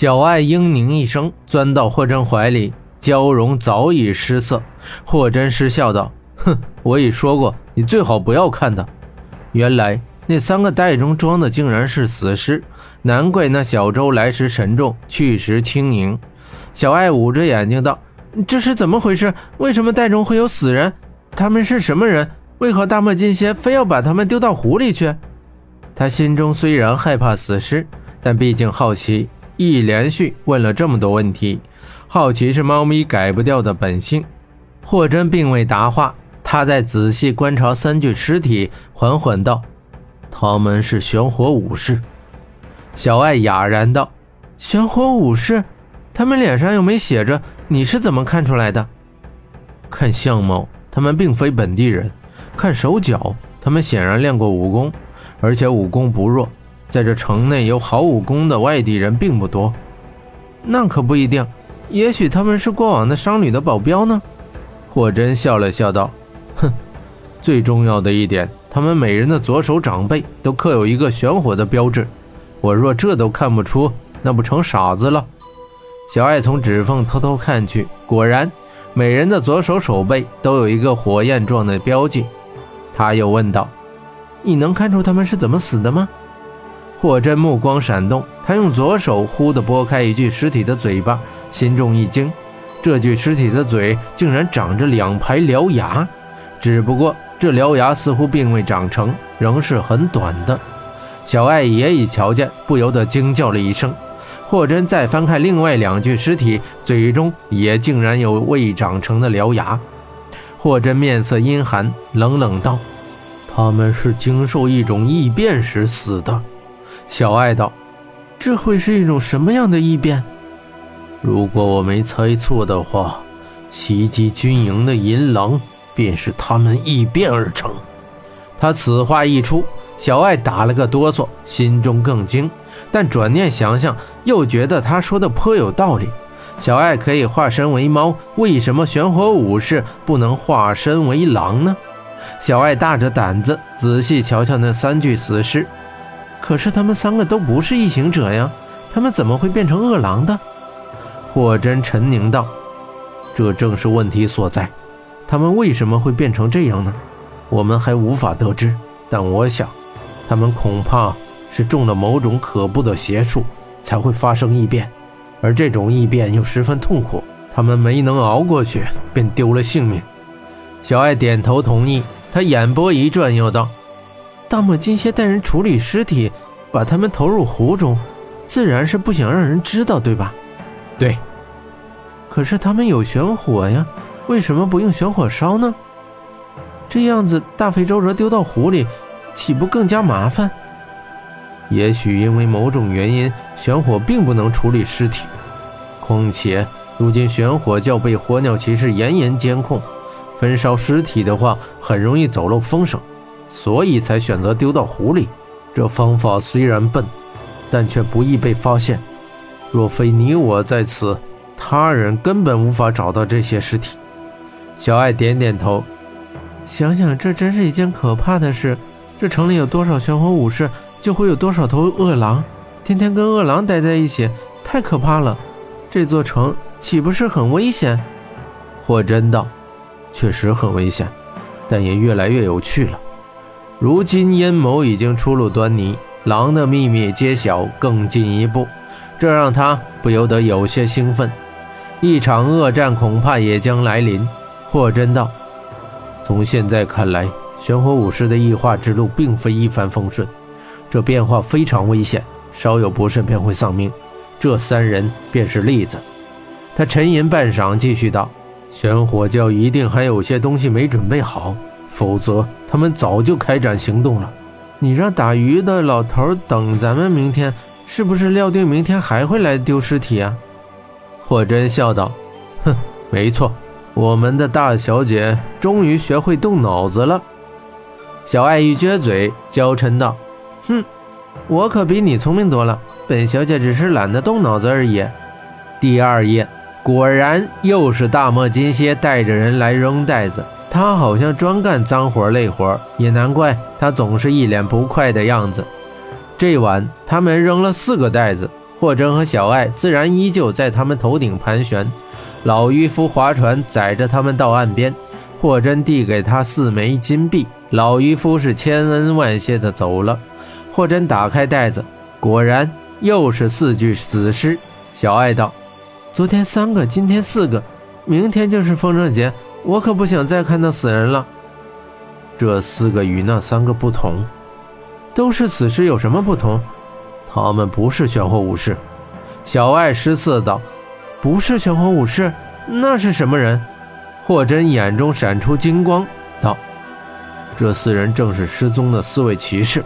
小爱嘤咛一声，钻到霍真怀里，娇容早已失色。霍真失笑道：“哼，我已说过，你最好不要看他。”原来那三个袋中装的竟然是死尸，难怪那小舟来时沉重，去时轻盈。小爱捂着眼睛道：“这是怎么回事？为什么袋中会有死人？他们是什么人？为何大漠金蝎非要把他们丢到湖里去？”他心中虽然害怕死尸，但毕竟好奇，一连续问了这么多问题。好奇是猫咪改不掉的本性。霍真并未答话，他在仔细观察三具尸体，缓缓道：“他们是玄火武士。”小艾哑然道：“玄火武士？他们脸上又没写着，你是怎么看出来的？”看相貌，他们并非本地人；看手脚，他们显然练过武功。而且武功不弱，在这城内有好武功的外地人并不多。那可不一定，也许他们是过往的商旅的保镖呢。霍真笑了笑道：“哼，最重要的一点，他们每人的左手掌背都刻有一个玄火的标志。我若这都看不出，那不成傻子了？”小爱从指缝偷偷看去，果然，每人的左手手背都有一个火焰状的标记。他又问道。你能看出他们是怎么死的吗？霍真目光闪动，他用左手忽地拨开一具尸体的嘴巴，心中一惊，这具尸体的嘴竟然长着两排獠牙，只不过这獠牙似乎并未长成，仍是很短的。小艾也已瞧见，不由得惊叫了一声。霍真再翻看另外两具尸体，嘴中也竟然有未长成的獠牙。霍真面色阴寒，冷冷道。他们是经受一种异变时死的，小爱道：“这会是一种什么样的异变？如果我没猜错的话，袭击军营的银狼便是他们异变而成。”他此话一出，小爱打了个哆嗦，心中更惊，但转念想想，又觉得他说的颇有道理。小爱可以化身为猫，为什么玄火武士不能化身为狼呢？小爱大着胆子仔细瞧瞧那三具死尸，可是他们三个都不是异形者呀，他们怎么会变成恶狼的？霍真沉凝道：“这正是问题所在，他们为什么会变成这样呢？我们还无法得知。但我想，他们恐怕是中了某种可怖的邪术，才会发生异变，而这种异变又十分痛苦，他们没能熬过去，便丢了性命。”小爱点头同意，他眼波一转，又道：“大漠金蝎带人处理尸体，把他们投入湖中，自然是不想让人知道，对吧？”“对。”“可是他们有玄火呀，为什么不用玄火烧呢？这样子，大费周折丢到湖里，岂不更加麻烦？”“也许因为某种原因，玄火并不能处理尸体。况且，如今玄火教被火鸟骑士严严监控。”焚烧尸体的话，很容易走漏风声，所以才选择丢到湖里。这方法虽然笨，但却不易被发现。若非你我在此，他人根本无法找到这些尸体。小爱点点头，想想这真是一件可怕的事。这城里有多少玄火武士，就会有多少头恶狼。天天跟恶狼待在一起，太可怕了。这座城岂不是很危险？霍真道。确实很危险，但也越来越有趣了。如今阴谋已经初露端倪，狼的秘密揭晓更进一步，这让他不由得有些兴奋。一场恶战恐怕也将来临。霍真道：“从现在看来，玄火武士的异化之路并非一帆风顺，这变化非常危险，稍有不慎便会丧命。这三人便是例子。”他沉吟半晌，继续道。玄火教一定还有些东西没准备好，否则他们早就开展行动了。你让打鱼的老头等咱们明天，是不是料定明天还会来丢尸体啊？霍真笑道：“哼，没错，我们的大小姐终于学会动脑子了。”小爱一撅嘴，娇嗔道：“哼，我可比你聪明多了，本小姐只是懒得动脑子而已。”第二页。果然又是大漠金蝎带着人来扔袋子，他好像专干脏活累活，也难怪他总是一脸不快的样子。这晚他们扔了四个袋子，霍真和小爱自然依旧在他们头顶盘旋。老渔夫划船载着他们到岸边，霍真递给他四枚金币，老渔夫是千恩万谢的走了。霍真打开袋子，果然又是四具死尸。小爱道：“昨天三个，今天四个，明天就是风筝节，我可不想再看到死人了。”这四个与那三个不同，都是死尸，有什么不同？他们不是玄火武士。小爱失色道。不是玄火武士，那是什么人？霍真眼中闪出金光，道：“这四人正是失踪的四位骑士。”